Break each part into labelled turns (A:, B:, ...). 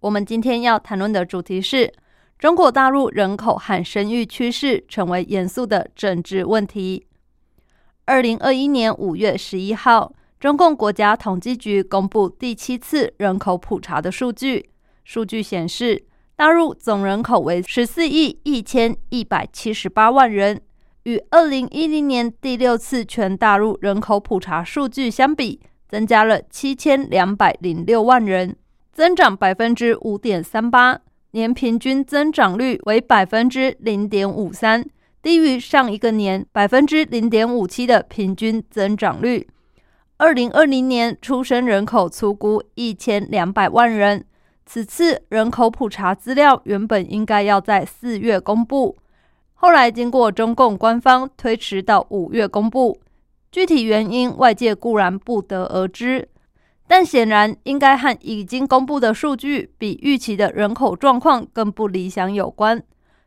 A: 我们今天要谈论的主题是中国大陆人口和生育趋势成为严肃的政治问题。二零二一年五月十一号，中共国家统计局公布第七次人口普查的数据，数据显示，大陆总人口为十四亿一千一百七十八万人。与二零一零年第六次全大陆人口普查数据相比，增加了七千两百零六万人，增长百分之五点三八，年平均增长率为百分之零点五三，低于上一个年百分之零点五七的平均增长率。二零二零年出生人口粗估一千两百万人，此次人口普查资料原本应该要在四月公布。后来经过中共官方推迟到五月公布，具体原因外界固然不得而知，但显然应该和已经公布的数据比预期的人口状况更不理想有关。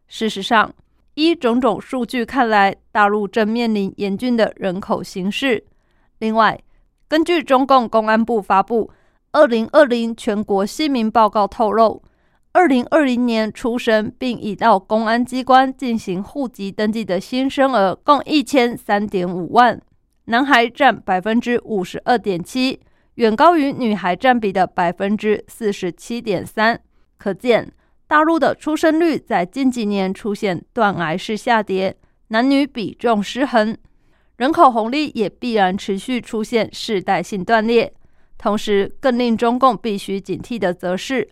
A: 事实上，依种种数据看来，大陆正面临严峻的人口形势。另外，根据中共公安部发布《二零二零全国姓名报告》透露。二零二零年出生并已到公安机关进行户籍登记的新生儿共一千三点五万，男孩占百分之五十二点七，远高于女孩占比的百分之四十七点三。可见，大陆的出生率在近几年出现断崖式下跌，男女比重失衡，人口红利也必然持续出现世代性断裂。同时，更令中共必须警惕的，则是。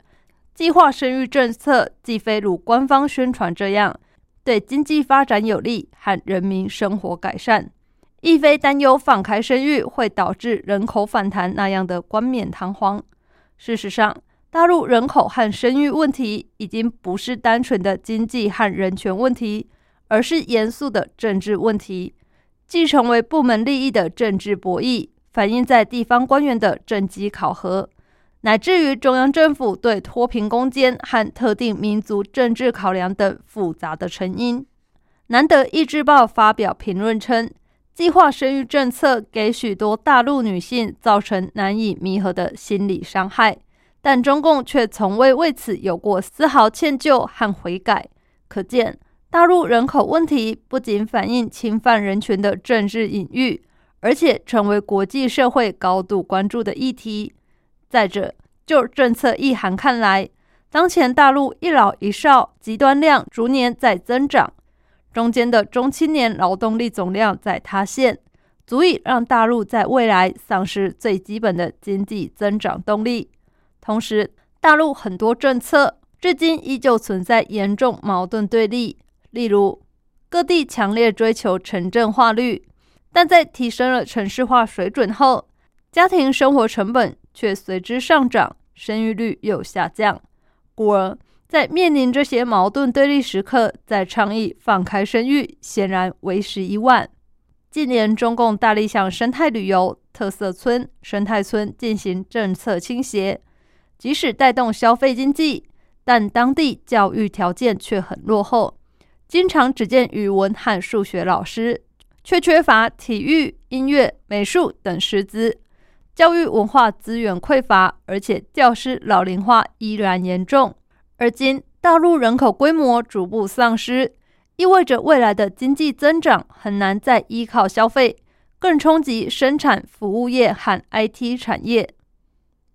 A: 计划生育政策既非如官方宣传这样对经济发展有利和人民生活改善，亦非担忧放开生育会导致人口反弹那样的冠冕堂皇。事实上，大陆人口和生育问题已经不是单纯的经济和人权问题，而是严肃的政治问题，既成为部门利益的政治博弈，反映在地方官员的政绩考核。乃至于中央政府对脱贫攻坚和特定民族政治考量等复杂的成因，难得《一智报》发表评论称，计划生育政策给许多大陆女性造成难以弥合的心理伤害，但中共却从未为此有过丝毫歉疚和悔改。可见，大陆人口问题不仅反映侵犯人权的政治隐喻，而且成为国际社会高度关注的议题。再者，就政策意涵看来，当前大陆一老一少极端量逐年在增长，中间的中青年劳动力总量在塌陷，足以让大陆在未来丧失最基本的经济增长动力。同时，大陆很多政策至今依旧存在严重矛盾对立，例如各地强烈追求城镇化率，但在提升了城市化水准后，家庭生活成本。却随之上涨，生育率又下降。故而，在面临这些矛盾对立时刻，在倡议放开生育，显然为时已晚。近年，中共大力向生态旅游、特色村、生态村进行政策倾斜，即使带动消费经济，但当地教育条件却很落后，经常只见语文和数学老师，却缺乏体育、音乐、美术等师资。教育文化资源匮乏，而且教师老龄化依然严重。而今大陆人口规模逐步丧失，意味着未来的经济增长很难再依靠消费，更冲击生产服务业和 IT 产业。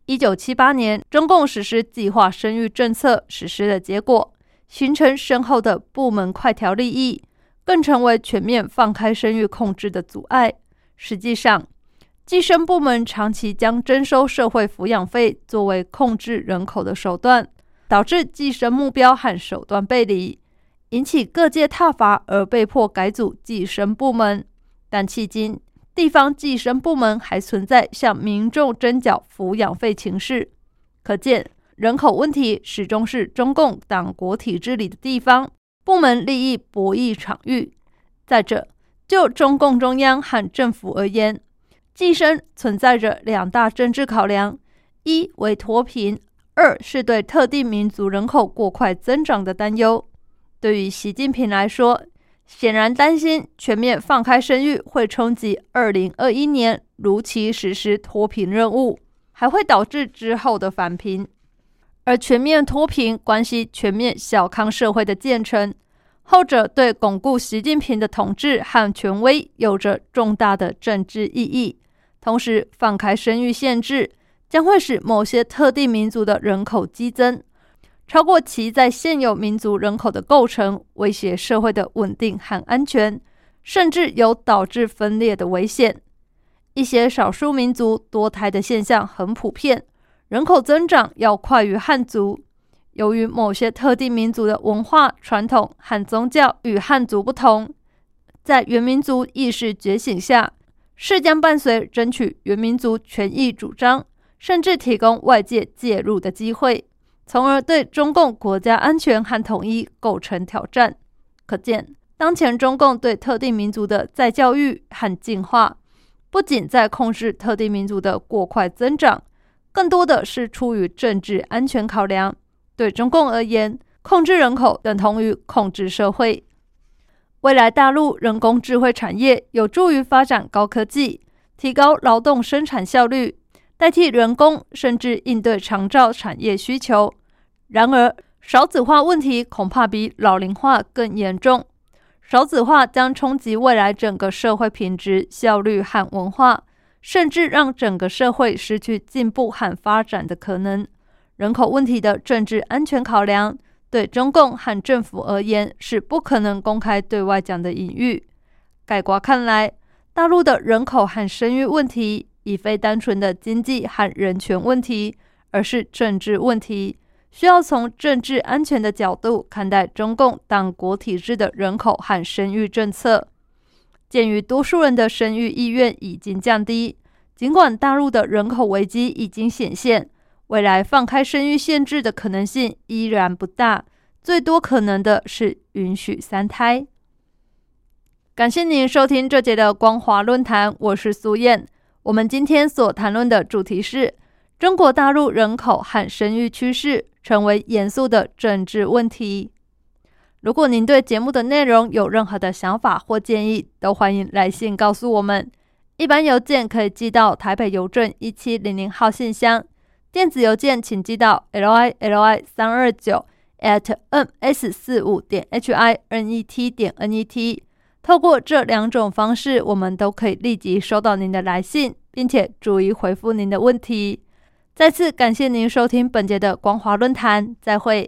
A: 一九七八年，中共实施计划生育政策实施的结果，形成深厚的部门快条利益，更成为全面放开生育控制的阻碍。实际上，计生部门长期将征收社会抚养费作为控制人口的手段，导致计生目标和手段背离，引起各界挞伐，而被迫改组计生部门。但迄今，地方计生部门还存在向民众征缴抚养费情事，可见人口问题始终是中共党国体制里的地方部门利益博弈场域。再者，就中共中央和政府而言，计生存在着两大政治考量：一为脱贫，二是对特定民族人口过快增长的担忧。对于习近平来说，显然担心全面放开生育会冲击二零二一年如期实施脱贫任务，还会导致之后的返贫。而全面脱贫关系全面小康社会的建成，后者对巩固习近平的统治和权威有着重大的政治意义。同时，放开生育限制将会使某些特定民族的人口激增，超过其在现有民族人口的构成，威胁社会的稳定和安全，甚至有导致分裂的危险。一些少数民族多胎的现象很普遍。人口增长要快于汉族，由于某些特定民族的文化传统和宗教与汉族不同，在原民族意识觉醒下，是将伴随争取原民族权益主张，甚至提供外界介入的机会，从而对中共国家安全和统一构成挑战。可见，当前中共对特定民族的再教育和进化，不仅在控制特定民族的过快增长。更多的是出于政治安全考量。对中共而言，控制人口等同于控制社会。未来大陆人工智慧产业有助于发展高科技，提高劳动生产效率，代替人工，甚至应对长照产业需求。然而，少子化问题恐怕比老龄化更严重。少子化将冲击未来整个社会品质、效率和文化。甚至让整个社会失去进步和发展的可能。人口问题的政治安全考量，对中共和政府而言是不可能公开对外讲的隐喻。概括看来，大陆的人口和生育问题已非单纯的经济和人权问题，而是政治问题，需要从政治安全的角度看待中共党国体制的人口和生育政策。鉴于多数人的生育意愿已经降低，尽管大陆的人口危机已经显现，未来放开生育限制的可能性依然不大，最多可能的是允许三胎。感谢您收听这节的光华论坛，我是苏燕。我们今天所谈论的主题是中国大陆人口和生育趋势成为严肃的政治问题。如果您对节目的内容有任何的想法或建议，都欢迎来信告诉我们。一般邮件可以寄到台北邮政一七零零号信箱，电子邮件请寄到 l i l i 三二九 at m s 四五点 h i n e t 点 n e t。透过这两种方式，我们都可以立即收到您的来信，并且逐一回复您的问题。再次感谢您收听本节的光华论坛，再会。